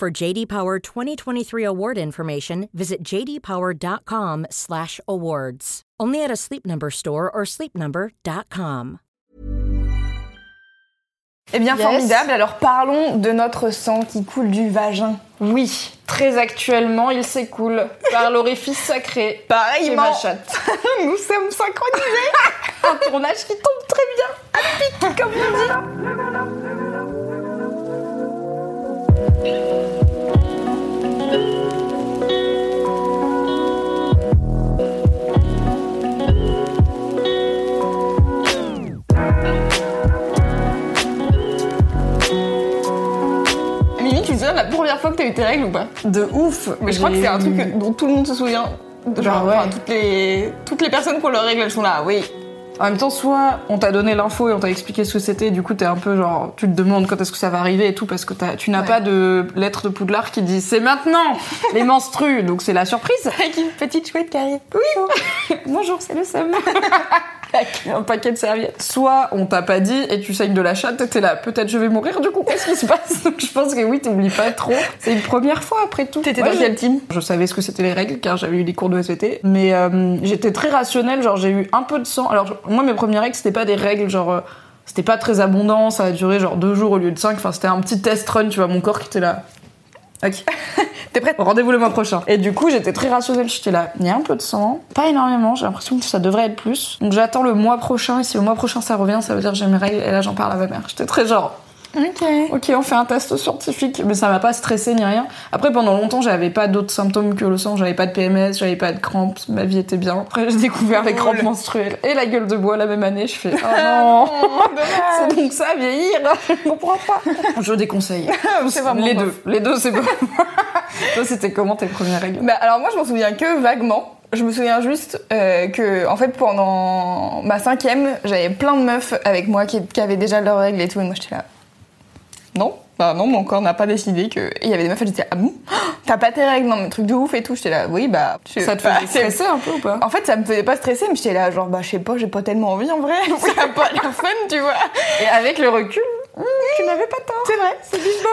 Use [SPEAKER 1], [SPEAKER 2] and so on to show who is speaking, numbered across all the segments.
[SPEAKER 1] For JD Power 2023 award information, visit jdpower.com/awards. Only at a Sleep Number store or sleepnumber.com.
[SPEAKER 2] Eh bien,
[SPEAKER 3] Yes.
[SPEAKER 2] formidable. Alors, parlons de notre sang qui coule du vagin.
[SPEAKER 3] Oui, très actuellement, il s'écoule par l'orifice sacré.
[SPEAKER 2] Pareillement,
[SPEAKER 3] ma chatte.
[SPEAKER 2] nous sommes synchronisés. Un tournage qui tombe très bien. À pic, comme on dit. Fois que t'as eu tes règles ou pas
[SPEAKER 3] De ouf.
[SPEAKER 2] Mais je crois que c'est un truc que- dont tout le monde se souvient. Genre,
[SPEAKER 3] Bah ouais.
[SPEAKER 2] enfin, toutes, les, toutes les personnes qui ont leurs règles, elles sont là, oui.
[SPEAKER 3] En même temps, soit on t'a donné l'info et on t'a expliqué ce que c'était, et du coup t'es un peu genre, tu te demandes quand est-ce que ça va arriver et tout, parce que t'as- tu n'as
[SPEAKER 2] Ouais.
[SPEAKER 3] pas de lettre de Poudlard qui dit c'est maintenant les menstrues, donc c'est la surprise.
[SPEAKER 2] Avec une petite chouette qui arrive. Oui. Bonjour, c'est le seum.
[SPEAKER 3] Un paquet de serviettes. Soit on t'a pas dit et tu saignes de la chatte, t'es là, peut-être je vais mourir, du coup qu'est-ce qui se passe? Donc je pense que oui, t'oublies pas trop. C'est une première fois après tout.
[SPEAKER 2] T'étais dans
[SPEAKER 3] je-
[SPEAKER 2] quel team?
[SPEAKER 3] Je savais ce que c'était les règles car j'avais eu des cours de SVT, mais euh, j'étais très rationnelle, genre j'ai eu un peu de sang. Alors moi mes premières règles c'était pas des règles genre euh, c'était pas très abondant, ça a duré genre deux jours au lieu de cinq. Enfin c'était un petit test run, tu vois, mon corps qui était là. Ok.
[SPEAKER 2] T'es prête?
[SPEAKER 3] Rendez-vous le mois prochain. Et du coup, j'étais très rationnelle. J'étais là, il y a un peu de sang, pas énormément. J'ai l'impression que ça devrait être plus. Donc j'attends le mois prochain. Et si au mois prochain ça revient, ça veut dire que j'ai mes règles. Et là, j'en parle à ma mère. J'étais très genre,
[SPEAKER 2] Ok.
[SPEAKER 3] ok, on fait un test scientifique. Mais ça m'a pas stressé ni rien. Après, pendant longtemps, j'avais pas d'autres symptômes que le sang. J'avais pas de PMS, j'avais pas de crampes. Ma vie était bien. Après, j'ai découvert les crampes menstruelles et la gueule de bois la même année. Je fais, oh non, c'est donc ça, vieillir. Je comprends pas. Je déconseille.
[SPEAKER 2] C'est vraiment
[SPEAKER 3] les deux. Les deux, c'est bon. Toi, c'était comment tes premières règles?
[SPEAKER 2] Bah, alors moi, je m'en souviens que vaguement. Je me souviens juste euh, que, en fait, pendant ma cinquième, j'avais plein de meufs avec moi qui, qui avaient déjà leurs règles et tout. Et moi, j'étais là. Non, bah non, mon corps n'a pas décidé que. Et il y avait des meufs, elles disaient Ah bon? T'as pas tes règles Non, mais truc de ouf et tout. J'étais là, oui, bah.
[SPEAKER 3] Ça te
[SPEAKER 2] bah,
[SPEAKER 3] faisait
[SPEAKER 2] c'est-
[SPEAKER 3] stresser un peu ou pas?
[SPEAKER 2] En fait, ça me faisait pas stresser, mais j'étais là, genre, bah, je sais pas, j'ai pas tellement envie en vrai. Ça a pas l'air fun, tu vois.
[SPEAKER 3] Et avec le recul, tu n'avais pas tort.
[SPEAKER 2] C'est vrai.
[SPEAKER 3] C'est juste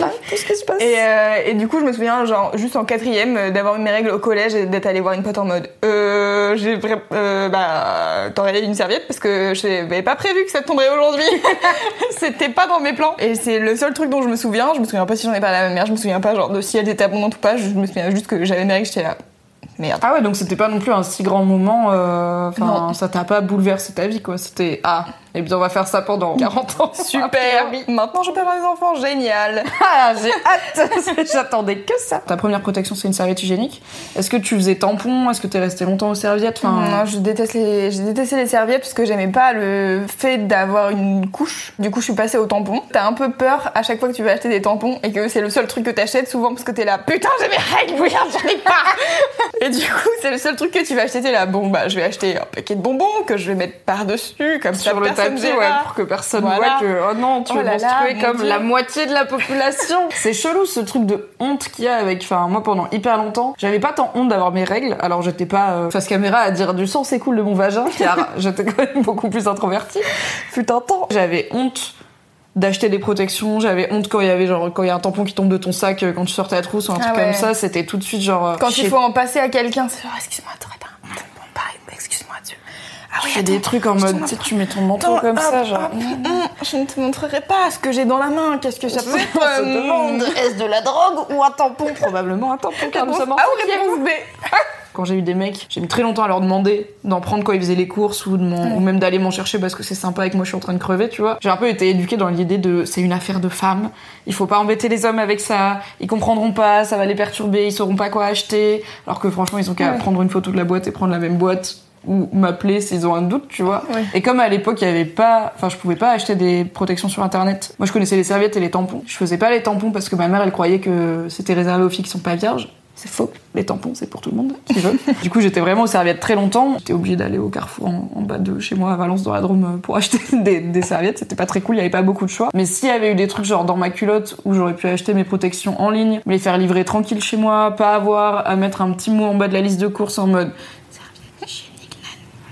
[SPEAKER 3] là, tout ce qui se passe.
[SPEAKER 2] Et, euh, et du coup, je me souviens, genre, juste en quatrième, euh, d'avoir eu mes règles au collège et d'être allée voir une pote en mode, euh, j'ai vra- euh, bah, t'aurais une serviette parce que je n'avais pas prévu que ça tomberait aujourd'hui. C'était pas dans mes plans. Et c'est le seul truc dont je me souviens. Je me souviens pas si j'en ai parlé à ma mère, je me souviens pas, genre, de si elles étaient abondantes ou pas. Je me souviens juste que j'avais mes règles, j'étais là. Merde.
[SPEAKER 3] Ah ouais, donc c'était pas non plus un si grand moment. euh, Enfin,
[SPEAKER 2] Non.
[SPEAKER 3] ça t'a pas bouleversé ta vie, quoi. C'était ah, et bien on va faire ça pendant 40 ans.
[SPEAKER 2] Super. Maintenant, je peux avoir des enfants. Génial.
[SPEAKER 3] Ah, j'ai hâte. J'attendais que ça. Ta première protection, c'est une serviette hygiénique. Est-ce que tu faisais tampon Est-ce que t'es resté longtemps aux serviettes? Enfin,
[SPEAKER 2] Non, je déteste les, j'ai détesté les serviettes parce que j'aimais pas le fait d'avoir une couche. Du coup, je suis passée au tampon. T'as un peu peur à chaque fois que tu vas acheter des tampons et que c'est le seul truc que t'achètes souvent parce que t'es là, putain, j'ai mes règles, regarde, j'en ai pas. et du coup, c'est le seul truc que tu vas acheter. T'es là, bon, bah, je vais acheter un paquet de bonbons que je vais mettre par-dessus, comme ça,
[SPEAKER 3] sur le
[SPEAKER 2] personne
[SPEAKER 3] ouais, pour que personne
[SPEAKER 2] Voilà.
[SPEAKER 3] voit que oh non, tu
[SPEAKER 2] Oh
[SPEAKER 3] es
[SPEAKER 2] là
[SPEAKER 3] menstruée comme la moitié de la population. c'est chelou ce truc de honte qu'il y a avec. Enfin, moi pendant hyper longtemps, j'avais pas tant honte d'avoir mes règles. Alors j'étais pas euh, face caméra à dire du sang c'est cool de mon vagin, car j'étais quand même beaucoup plus introvertie. Fut un temps. J'avais honte d'acheter des protections, j'avais honte quand il y avait genre quand il y a un tampon qui tombe de ton sac euh, quand tu sortais à trousse ou un
[SPEAKER 2] Ah
[SPEAKER 3] truc
[SPEAKER 2] ouais.
[SPEAKER 3] comme ça, c'était tout de suite genre euh,
[SPEAKER 2] Quand il faut en passer à quelqu'un, c'est genre, excuse-moi, t'aurais pas un tampon pareil, excuse-moi, tu. Ah
[SPEAKER 3] je fais des trucs en mode tu sais, tu mets ton manteau
[SPEAKER 2] Attends,
[SPEAKER 3] comme
[SPEAKER 2] hop,
[SPEAKER 3] ça genre
[SPEAKER 2] hop, hum, je ne te montrerai pas ce que j'ai dans la main. Qu'est-ce que ça peut être
[SPEAKER 3] On se
[SPEAKER 2] hum,
[SPEAKER 3] demande, est-ce de la drogue ou un tampon Probablement un tampon, car nous sommes en
[SPEAKER 2] Ah B.
[SPEAKER 3] Quand j'ai eu des mecs, j'ai mis très longtemps à leur demander d'en prendre quand ils faisaient les courses ou, de ou même d'aller m'en chercher parce que c'est sympa et que moi je suis en train de crever, tu vois. J'ai un peu été éduquée dans l'idée de c'est une affaire de femmes, il faut pas embêter les hommes avec ça, ils comprendront pas, ça va les perturber, ils sauront pas quoi acheter. Alors que franchement, ils ont qu'à
[SPEAKER 2] Ouais.
[SPEAKER 3] prendre une photo de la boîte et prendre la même boîte. Ou m'appeler s'ils ont un doute, tu vois.
[SPEAKER 2] Ouais.
[SPEAKER 3] Et comme à l'époque, il y avait pas, enfin, je pouvais pas acheter des protections sur internet. Moi, je connaissais les serviettes et les tampons. Je faisais pas les tampons parce que ma mère, elle croyait que c'était réservé aux filles qui sont pas vierges. C'est faux. Les tampons, c'est pour tout le monde qui veut. du coup, j'étais vraiment aux serviettes très longtemps. J'étais obligée d'aller au Carrefour en, en bas de chez moi à Valence dans la Drôme pour acheter des, des serviettes. C'était pas très cool, il y avait pas beaucoup de choix. Mais s'il y avait eu des trucs genre dans ma culotte où j'aurais pu acheter mes protections en ligne, me les faire livrer tranquille chez moi, pas avoir à mettre un petit mot en bas de la liste de courses en mode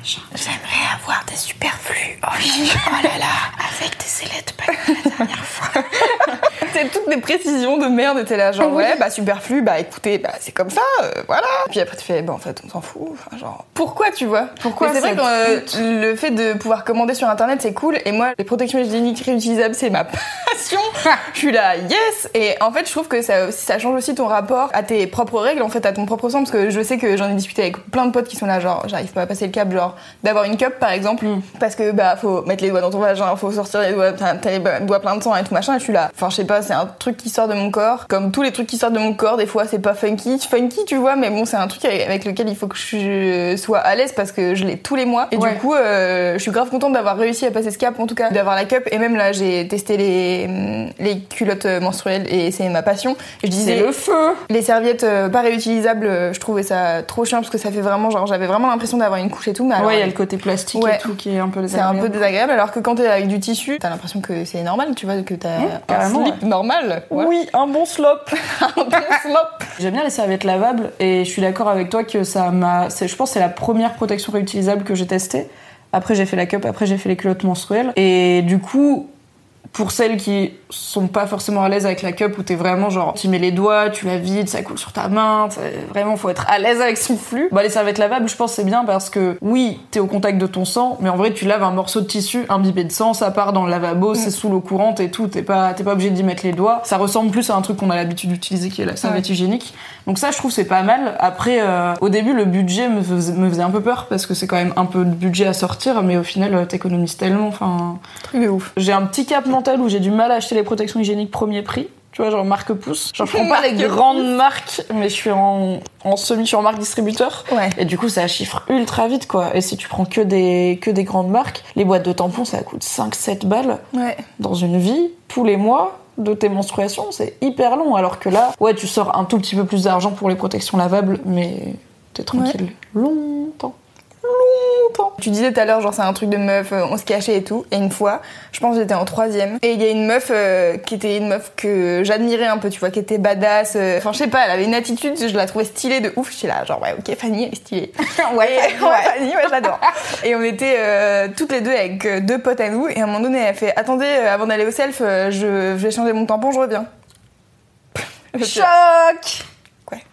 [SPEAKER 2] J'aimerais avoir des superflus. Oh, oh là là, avec des ailettes pas la dernière fois. c'est toutes des précisions de merde. Et t'es là, genre, ouais, bah superflu, bah écoutez, bah c'est comme ça, euh, voilà. Puis après tu fais, bah en fait, on s'en fout. Enfin, genre, pourquoi tu vois?
[SPEAKER 3] Pourquoi
[SPEAKER 2] C'est vrai que euh, le fait de pouvoir commander sur internet, c'est cool. Et moi, les protections hygiéniques réutilisables, c'est ma passion. je suis là, yes. Et en fait, je trouve que ça, ça change aussi ton rapport à tes propres règles, en fait, à ton propre sang. Parce que je sais que j'en ai discuté avec plein de potes qui sont là, genre, j'arrive pas à passer le cap, genre, d'avoir une cup par exemple.
[SPEAKER 3] Mm.
[SPEAKER 2] Parce que, bah, faut mettre les doigts dans ton vagin, faut sortir les doigts, t'as les doigts pleins de sang et tout machin. Et je suis là. Enfin, je sais pas, c'est un truc qui sort de mon corps. Comme tous les trucs qui sortent de mon corps, des fois, c'est pas funky. Funky, tu vois, mais bon, c'est un truc avec lequel il faut que je sois à l'aise parce que je l'ai tous les mois. Et
[SPEAKER 3] Ouais.
[SPEAKER 2] du coup, euh, je suis grave contente d'avoir réussi à passer ce cap, en tout cas, d'avoir la cup. Et même là, j'ai testé les, les culottes menstruelles et c'est ma passion. Je disais,
[SPEAKER 3] le feu.
[SPEAKER 2] les serviettes euh, pas réutilisables, euh, je trouvais ça trop chiant parce que ça fait vraiment genre j'avais vraiment l'impression d'avoir une couche et tout. Mais alors,
[SPEAKER 3] ouais, il y a le côté plastique
[SPEAKER 2] Ouais.
[SPEAKER 3] et tout qui est un peu
[SPEAKER 2] c'est un peu
[SPEAKER 3] désagréable.
[SPEAKER 2] désagréable alors que quand t'es avec du tissu, t'as l'impression que c'est normal, tu vois, que t'as un slip normal. Voilà.
[SPEAKER 3] Oui, un bon slop.
[SPEAKER 2] un bon slop.
[SPEAKER 3] J'aime bien les serviettes lavables et je suis d'accord avec toi que ça m'a. Je pense que c'est la première protection réutilisable que j'ai testée. Après, j'ai fait la cup, après, j'ai fait les culottes menstruelles. Et du coup, pour celles qui sont pas forcément à l'aise avec la cup, où t'es vraiment genre, tu mets les doigts, tu la vides, ça coule sur ta main, vraiment, faut être à l'aise avec son flux. Bah, les serviettes lavables, je pense c'est bien parce que oui, t'es au contact de ton sang, mais en vrai, tu laves un morceau de tissu imbibé de sang, ça part dans le lavabo, c'est sous l'eau courante et tout, t'es pas, t'es pas obligé d'y mettre les doigts. Ça ressemble plus à un truc qu'on a l'habitude d'utiliser qui est la serviette hygiénique. Donc ça, je trouve c'est pas mal. Après, euh, au début, le budget me faisait, me faisait un peu peur parce que c'est quand même un peu de budget à sortir, mais au final, euh, t'économises tellement. Enfin,
[SPEAKER 2] Truc de ouf.
[SPEAKER 3] j'ai un petit cap mental où j'ai du mal à acheter les protections hygiéniques premier prix. Tu vois, genre marque pouce. Genre, je prends pas les grandes marques, mais je suis en, en semi, je suis en marque distributeur.
[SPEAKER 2] Ouais.
[SPEAKER 3] Et du coup, ça chiffre ultra vite, quoi. Et si tu prends que des, que des grandes marques, les boîtes de tampons, ça coûte 5-7 balles
[SPEAKER 2] Ouais.
[SPEAKER 3] dans une vie, tous les mois de tes menstruations, c'est hyper long. Alors que là, ouais, tu sors un tout petit peu plus d'argent pour les protections lavables, mais t'es tranquille longtemps.
[SPEAKER 2] Longtemps. Tu disais tout à l'heure, genre c'est un truc de meuf, euh, on se cachait et tout. Et une fois, je pense que j'étais en troisième, et il y a une meuf euh, qui était une meuf que j'admirais un peu, tu vois, qui était badass. euh, Enfin, je sais pas, elle avait une attitude, je la trouvais stylée de ouf. J'étais là, genre ouais, ok, Fanny, elle est stylée. ouais, ouais, Fanny, ouais, j'adore. Et on était euh, toutes les deux avec deux potes à nous, et à un moment donné, elle fait, attendez, avant d'aller au self, je, je vais changer mon tampon, je reviens.
[SPEAKER 3] Choc
[SPEAKER 2] Ouais.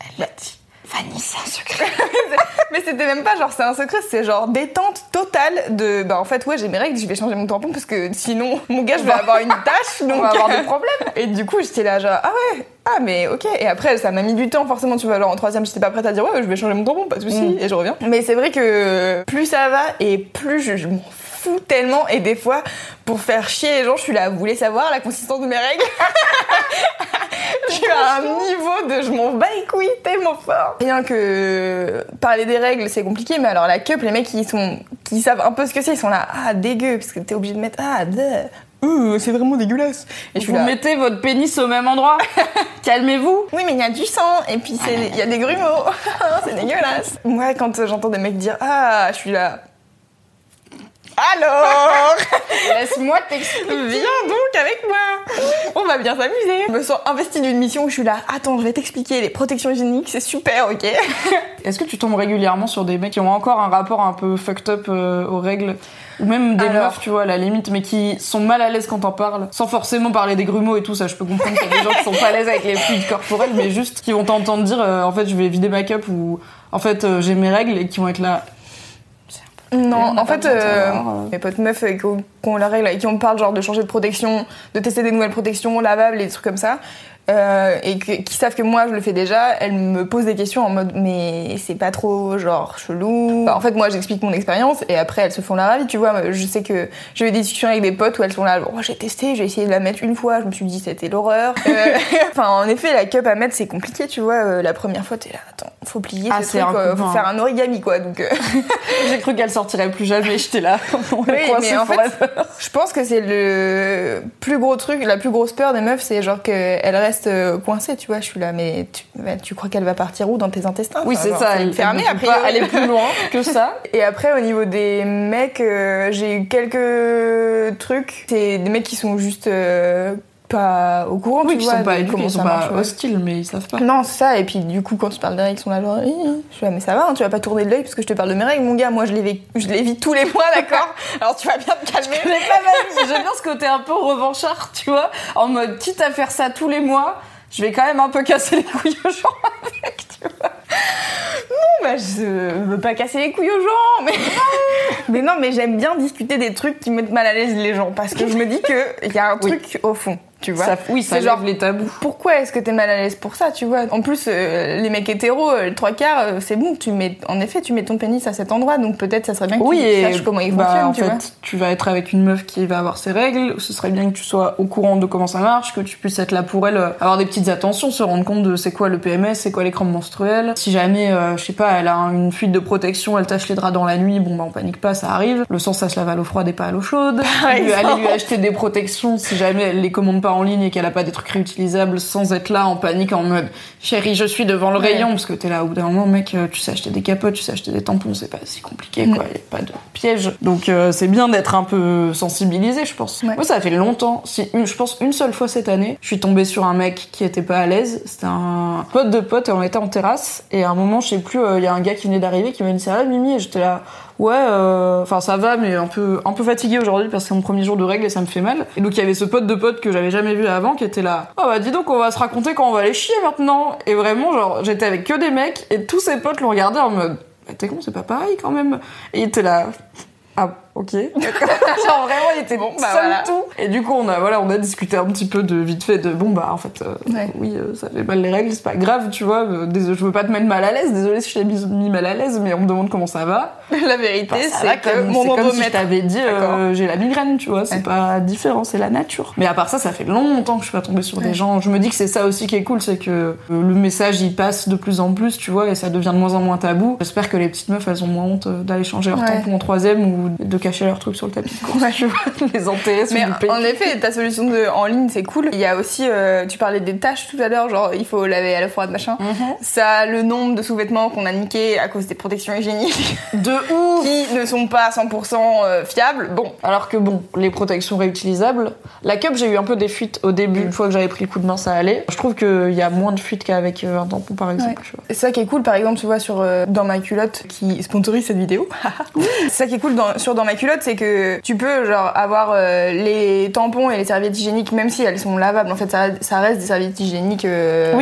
[SPEAKER 3] Elle l'a dit. Fanny, c'est un secret.
[SPEAKER 2] Mais c'était même pas genre c'est un secret, c'est genre détente totale de bah en fait ouais j'ai mes règles, je vais changer mon tampon parce que sinon mon gars je vais avoir une tache donc
[SPEAKER 3] On va avoir des problèmes.
[SPEAKER 2] Et du coup j'étais là genre ah ouais ah mais ok et après ça m'a mis du temps forcément tu vois genre en troisième j'étais pas prête à dire ouais je vais changer mon tampon pas de souci
[SPEAKER 3] Mm.
[SPEAKER 2] et je reviens. Mais c'est vrai que plus ça va et plus je, je m'en fous tellement et des fois pour faire chier les gens je suis là vous voulez savoir la consistance de mes règles? Je suis à un niveau de je m'en bats les couilles tellement fort. Rien que parler des règles, c'est compliqué, mais alors la cup, les mecs qui sont qui savent un peu ce que c'est, ils sont là, ah dégueu, parce que t'es obligé de mettre, ah de, euh, c'est vraiment dégueulasse. Et je
[SPEAKER 3] Vous
[SPEAKER 2] là,
[SPEAKER 3] mettez votre pénis au même endroit. Calmez-vous.
[SPEAKER 2] oui mais il y a du sang, et puis il y a des grumeaux, c'est dégueulasse. Moi, quand j'entends des mecs dire, ah, je suis là. Alors
[SPEAKER 3] Laisse-moi t'expliquer.
[SPEAKER 2] Viens donc avec moi On va bien s'amuser Je me sens investie d'une mission où je suis là, attends, je vais t'expliquer les protections hygiéniques, c'est super, ok
[SPEAKER 3] Est-ce que tu tombes régulièrement sur des mecs qui ont encore un rapport un peu fucked up euh, aux règles Ou même des
[SPEAKER 2] Alors.
[SPEAKER 3] meufs, tu vois, à la limite, mais qui sont mal à l'aise quand t'en parles, sans forcément parler des grumeaux et tout, ça je peux comprendre qu'il y a des gens qui sont pas à l'aise avec les fluides corporels, mais juste qui vont t'entendre dire euh, en fait je vais vider ma cup ou en fait euh, j'ai mes règles et qui vont être là.
[SPEAKER 2] Non, en fait, euh,
[SPEAKER 3] euh.
[SPEAKER 2] mes potes meufs euh, qui ont, qui ont la règle et qui on parle genre de changer de protection, de tester des nouvelles protections lavables et des trucs comme ça. Euh, et que- qui savent que moi je le fais déjà, elles me posent des questions en mode mais c'est pas trop genre chelou. Bah, en fait moi j'explique mon expérience et après elles se font la ravie, tu vois. Je sais que j'ai eu des discussions avec des potes où elles sont là, bon, j'ai testé, j'ai essayé de la mettre une fois, je me suis dit c'était l'horreur. Euh, Enfin en effet la cup à mettre c'est compliqué, tu vois. Euh, la première fois t'es là, attends, faut plier
[SPEAKER 3] Ah,
[SPEAKER 2] ce truc, euh, faut faire un origami quoi. Donc
[SPEAKER 3] J'ai cru qu'elle sortirait plus jamais, j'étais là.
[SPEAKER 2] Oui, mais en fait, je pense que c'est le plus gros truc, la plus grosse peur des meufs, c'est genre qu'elles restent euh, coincées, tu vois. Je suis là, mais tu, bah, tu crois qu'elle va partir où dans tes intestins?
[SPEAKER 3] Oui,
[SPEAKER 2] Enfin,
[SPEAKER 3] c'est ça.
[SPEAKER 2] C'est
[SPEAKER 3] Elle
[SPEAKER 2] fermé
[SPEAKER 3] elle ne
[SPEAKER 2] après.
[SPEAKER 3] pas aller plus loin que ça.
[SPEAKER 2] Et après, au niveau des mecs, euh, j'ai eu quelques trucs. C'est des mecs qui sont juste euh, pas au courant,
[SPEAKER 3] Oui,
[SPEAKER 2] tu vois,
[SPEAKER 3] sont pas éduqués, ils sont pas
[SPEAKER 2] ouais.
[SPEAKER 3] hostiles, mais ils savent pas.
[SPEAKER 2] Non, c'est ça. Et puis du coup, quand tu parles des règles, ils sont là genre, Hi, je suis là, mais ça va, hein, tu vas pas tourner de l'œil parce que je te parle de mes règles, mon gars. Moi, je les vis, je les vis tous les mois, d'accord? Alors tu vas bien te calmer.
[SPEAKER 3] Mais pas mal. J'aime bien ce côté un peu revanchard, tu vois. En mode, quitte à faire ça tous les mois, je vais quand même un peu casser les couilles aux gens avec, tu vois.
[SPEAKER 2] Bah, je veux pas casser les couilles aux gens, mais mais non, mais j'aime bien discuter des trucs qui mettent mal à l'aise les gens parce que je me dis que il y a un
[SPEAKER 3] Oui.
[SPEAKER 2] truc au fond, tu vois.
[SPEAKER 3] Ça, oui, ça
[SPEAKER 2] C'est genre-
[SPEAKER 3] les tabous.
[SPEAKER 2] Pourquoi est-ce que t'es mal à l'aise pour ça, tu vois? En plus, euh, les mecs hétéros, euh, le trois quarts, euh, c'est bon. Tu mets, en effet, tu mets ton pénis à cet endroit, donc peut-être ça serait bien que
[SPEAKER 3] Oui,
[SPEAKER 2] tu
[SPEAKER 3] et
[SPEAKER 2] saches comment il
[SPEAKER 3] bah,
[SPEAKER 2] fonctionne,
[SPEAKER 3] en
[SPEAKER 2] tu
[SPEAKER 3] fait,
[SPEAKER 2] vois.
[SPEAKER 3] tu vas être avec une meuf qui va avoir ses règles. Ce serait bien que tu sois au courant de comment ça marche, que tu puisses être là pour elle, avoir des petites attentions, se rendre compte de c'est quoi le PMS, c'est quoi les crampes menstruelles. Si jamais, je sais pas, elle a une fuite de protection, elle tâche les draps dans la nuit, bon bah on panique pas, ça arrive. Le sang, ça se lave à l'eau froide et pas à l'eau chaude. Aller lui acheter des protections si jamais elle les commande pas en ligne et qu'elle a pas des trucs réutilisables sans être là en panique en mode chérie, je suis devant le
[SPEAKER 2] Ouais.
[SPEAKER 3] rayon parce que t'es là au bout d'un moment, mec, euh, tu sais acheter des capotes, tu sais acheter des tampons, c'est pas si compliqué quoi, y a pas de piège. Donc euh, c'est bien d'être un peu sensibilisé, je pense.
[SPEAKER 2] Ouais.
[SPEAKER 3] Moi, ça fait longtemps, si une, je pense une seule fois cette année, je suis tombée sur un mec qui était pas à l'aise. C'était un pote de pote et on était en terrasse et à un moment, je sais plus, il y a un gars qui venait d'arriver qui m'a dit ça va Mimi? Et j'étais là ouais, euh, enfin ça va, mais un peu, un peu fatiguée aujourd'hui parce que c'est mon premier jour de règle et ça me fait mal. Et donc il y avait ce pote de pote que j'avais jamais vu avant qui était là. Oh bah dis donc, on va se raconter quand on va aller chier maintenant. Et vraiment, genre, j'étais avec que des mecs et tous ses potes l'ont regardé en mode, bah, t'es con, c'est pas pareil quand même. Et il était là. Ah, ok. Genre vraiment, il était
[SPEAKER 2] Bon, bah voilà.
[SPEAKER 3] tout. Et du coup, on a, voilà, on a discuté un petit peu de vite fait de bon, bah en fait, euh,
[SPEAKER 2] Ouais.
[SPEAKER 3] oui, euh, ça fait mal les règles, c'est pas grave, tu vois. euh, désolé, je veux pas te mettre mal à l'aise, désolé si je t'ai mis, mis mal à l'aise, mais on me demande comment ça va.
[SPEAKER 2] La vérité,
[SPEAKER 3] va
[SPEAKER 2] c'est que
[SPEAKER 3] comme-
[SPEAKER 2] mon
[SPEAKER 3] comme si je t'avais dit euh, j'ai la migraine, tu vois, c'est
[SPEAKER 2] Ouais.
[SPEAKER 3] pas différent, c'est la nature. Mais à part ça, ça fait longtemps que je suis pas tombée sur des gens. Je me dis que c'est ça aussi qui est cool, c'est que le message il passe de plus en plus, tu vois, et ça devient de moins en moins tabou. J'espère que les petites meufs elles ont moins honte d'aller changer leur
[SPEAKER 2] Ouais.
[SPEAKER 3] tampon en troisième ou de cacher leur truc sur le tapis de course, tu vois, les enterrer sous
[SPEAKER 2] Mais
[SPEAKER 3] du
[SPEAKER 2] en effet, ta solution de, en ligne, c'est cool. Il y a aussi, euh, tu parlais des tâches tout à l'heure, genre il faut laver à la froide, machin.
[SPEAKER 3] Mhm.
[SPEAKER 2] Ça, le nombre de sous-vêtements qu'on a niqués à cause des protections hygiéniques
[SPEAKER 3] De ouf
[SPEAKER 2] qui ne sont pas 100% euh, fiables. Bon,
[SPEAKER 3] Alors que bon, les protections réutilisables, la cup j'ai eu un peu des fuites au début,
[SPEAKER 2] Mm.
[SPEAKER 3] une fois que j'avais pris le coup de main ça allait. Je trouve qu'il y a moins de fuites qu'avec euh, un tampon par exemple.
[SPEAKER 2] Ouais. c'est ça qui est cool, par exemple, tu vois, sur euh, Dans ma culotte, qui sponsorise cette vidéo. c'est ça qui est cool dans- sur Dans ma culotte, c'est que tu peux, genre, avoir euh, les tampons et les serviettes hygiéniques, même si elles sont lavables. En fait, ça, reste des serviettes hygiéniques. euh.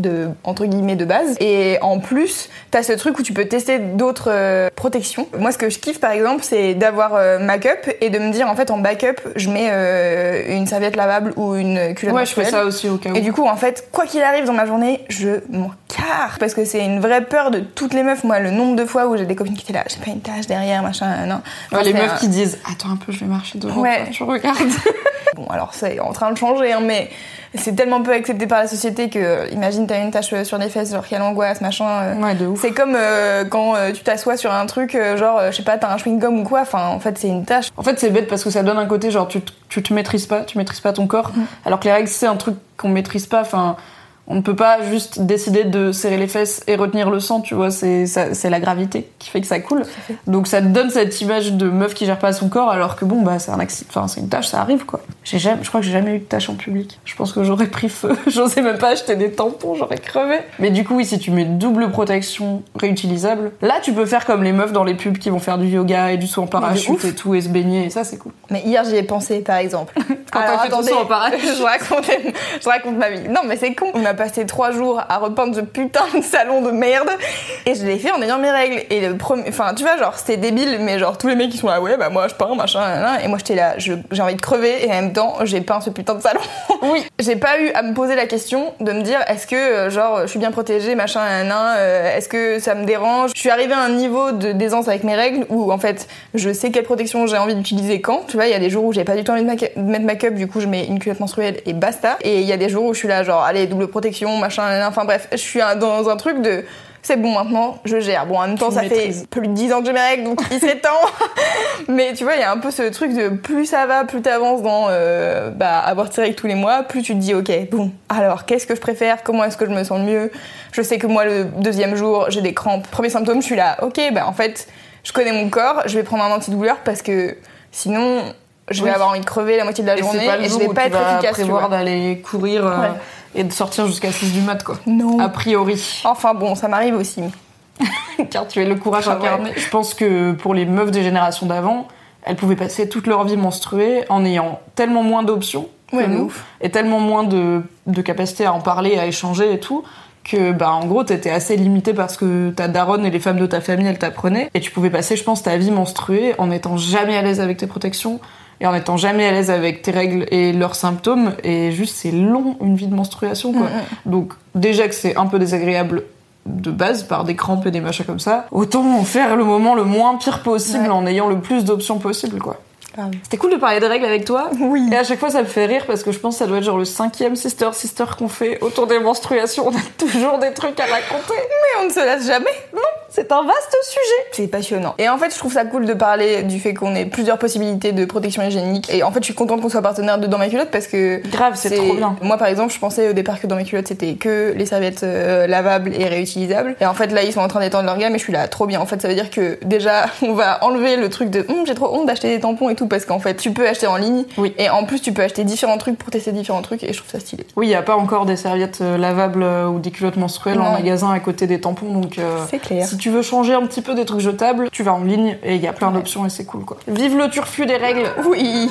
[SPEAKER 2] De entre guillemets de base et en plus t'as ce truc où tu peux tester d'autres euh, protections moi ce que je kiffe par exemple c'est d'avoir euh, ma cup et de me dire en fait en backup je mets euh, une serviette lavable ou une culotte
[SPEAKER 3] Ouais, je fais ça aussi au cas où.
[SPEAKER 2] Et du coup, en fait, quoi qu'il arrive dans ma journée, je m'en carre. Parce que c'est une vraie peur de toutes les meufs. Moi, le nombre de fois où j'ai des copines qui étaient là, j'ai pas une tache derrière, machin, non.
[SPEAKER 3] Ouais, les meufs
[SPEAKER 2] un-
[SPEAKER 3] qui disent Attends un peu, je vais marcher devant
[SPEAKER 2] Ouais.
[SPEAKER 3] toi, tu regardes.
[SPEAKER 2] Bon, alors c'est en train de changer, hein, mais c'est tellement peu accepté par la société que, imagine, t'as une tache euh, sur les fesses, genre quelle angoisse, machin. euh.
[SPEAKER 3] Ouais, de ouf.
[SPEAKER 2] C'est comme euh, quand euh, tu t'assois sur un truc, euh, genre, je sais pas, t'as un chewing-gum ou quoi. Enfin, en fait, c'est une tache.
[SPEAKER 3] En fait, c'est bête parce que ça donne un côté genre tu, te- tu te maîtrises pas, tu maîtrises pas ton corps.
[SPEAKER 2] Mm.
[SPEAKER 3] Alors que les règles, c'est un truc qu'on maîtrise pas. Enfin, on ne peut pas juste décider de serrer les fesses et retenir le sang, tu vois. C'est ça- c'est la gravité qui fait que ça coule. Donc ça te donne cette image de meuf qui gère pas son corps alors que bon, bah c'est un accident. Enfin, c'est une tâche, ça arrive quoi. J'ai jamais, je crois que j'ai jamais eu de tâche en public. Je pense que j'aurais pris feu. J'osais même pas acheter des tampons, j'aurais crevé. Mais du coup, oui, si tu mets double protection réutilisable, là tu peux faire comme les meufs dans les pubs qui vont faire du yoga et du saut en parachute et tout et se baigner et ça c'est cool.
[SPEAKER 2] Mais hier, j'y ai pensé, par exemple.
[SPEAKER 3] Quand
[SPEAKER 2] Alors,
[SPEAKER 3] t'as fait tout
[SPEAKER 2] attendez,
[SPEAKER 3] ça en parallèle.
[SPEAKER 2] je raconte, je raconte ma vie. Non, mais c'est con. On a passé trois jours à repeindre ce putain de salon de merde. Et je l'ai fait en ayant mes règles. Et le premier, enfin, tu vois, genre, c'était débile, mais genre, tous les mecs qui sont là, ouais, bah, moi, je peins, machin. Et moi, j'étais là, j'ai envie de crever. Et en même j'ai peint ce putain de salon.
[SPEAKER 3] Oui.
[SPEAKER 2] J'ai pas eu à me poser la question de me dire, est-ce que, euh, genre, je suis bien protégée, machin, nan, euh, est-ce que ça me dérange? Je suis arrivée à un niveau de d'aisance avec mes règles où, en fait, je sais quelle protection j'ai envie d'utiliser quand. Tu vois, il y a des jours où j'ai pas du tout envie de, mettre ma cup, du coup, je mets une culotte menstruelle et basta. Et il y a des jours où je suis là, genre, allez, double protection, machin, nan, nan. enfin bref, je suis dans un truc de. C'est bon maintenant, je gère. Bon, en même temps,
[SPEAKER 3] Tu
[SPEAKER 2] ça
[SPEAKER 3] maîtrises.
[SPEAKER 2] fait plus de 10 ans que j'ai mes règles, donc il temps. Mais tu vois, il y a un peu ce truc de plus ça va, plus t'avances dans euh, bah, avoir tes règles tous les mois, plus tu te dis, ok, bon, alors qu'est-ce que je préfère? Comment est-ce que je me sens le mieux? Je sais que moi, le deuxième jour, j'ai des crampes. Premier symptôme, je suis là, ok, bah en fait, je connais mon corps, je vais prendre un antidouleur parce que sinon, je vais
[SPEAKER 3] Oui.
[SPEAKER 2] avoir envie de crever la moitié de la
[SPEAKER 3] Et
[SPEAKER 2] journée et je vais pas être
[SPEAKER 3] vas
[SPEAKER 2] efficace. tu
[SPEAKER 3] prévoir
[SPEAKER 2] vois.
[SPEAKER 3] d'aller courir euh,
[SPEAKER 2] Ouais.
[SPEAKER 3] Et de sortir jusqu'à 6 du mat, quoi.
[SPEAKER 2] Non.
[SPEAKER 3] A priori.
[SPEAKER 2] Enfin bon, ça m'arrive aussi.
[SPEAKER 3] Car tu es le courage
[SPEAKER 2] Ah ouais.
[SPEAKER 3] incarné. Je pense que pour les meufs des générations d'avant, elles pouvaient passer toute leur vie menstruées en ayant tellement moins d'options
[SPEAKER 2] Ouais,
[SPEAKER 3] nous
[SPEAKER 2] ouf.
[SPEAKER 3] et tellement moins de, de capacité à en parler, à échanger et tout. Que bah en gros t'étais assez limité parce que ta daronne et les femmes de ta famille elles t'apprenaient et tu pouvais passer je pense ta vie menstruée en étant jamais à l'aise avec tes protections et en étant jamais à l'aise avec tes règles et leurs symptômes et juste c'est long une vie de menstruation quoi.
[SPEAKER 2] Mm,
[SPEAKER 3] Donc déjà que c'est un peu désagréable de base par des crampes et des machins comme ça, autant en faire le moment le moins pire possible
[SPEAKER 2] Ouais.
[SPEAKER 3] en ayant le plus d'options possible quoi. C'était cool de parler de règles avec toi.
[SPEAKER 2] Oui.
[SPEAKER 3] Et à chaque fois ça me fait rire parce que je pense que ça doit être genre le cinquième sister sister qu'on fait autour des menstruations. On a toujours des trucs à raconter.
[SPEAKER 2] Mais on ne se lasse jamais.
[SPEAKER 3] C'est un vaste sujet.
[SPEAKER 2] C'est passionnant. Et en fait, je trouve ça cool de parler du fait qu'on ait plusieurs possibilités de protection hygiénique. Et en fait, je suis contente qu'on soit partenaire de Dans ma culotte parce que.
[SPEAKER 3] Grave, c'est trop bien.
[SPEAKER 2] Moi, par exemple, je pensais au départ que Dans mes culottes, c'était que les serviettes euh, lavables et réutilisables. Et en fait, là, ils sont en train d'étendre leur gamme et je suis là, trop bien. En fait, ça veut dire que déjà, on va enlever le truc de Hum, j'ai trop honte d'acheter des tampons et tout parce qu'en fait, tu peux acheter en ligne.
[SPEAKER 3] Oui.
[SPEAKER 2] Et en plus, tu peux acheter différents trucs pour tester différents trucs et je trouve ça stylé.
[SPEAKER 3] Oui, il y a pas encore des serviettes euh, lavables euh, ou des culottes menstruelles en magasin à côté des tampons donc euh,
[SPEAKER 2] C'est clair.
[SPEAKER 3] Si tu veux changer un petit peu des trucs jetables, tu vas en ligne et il y a plein d'options et c'est cool quoi. Vive le turfu des règles
[SPEAKER 2] Oui.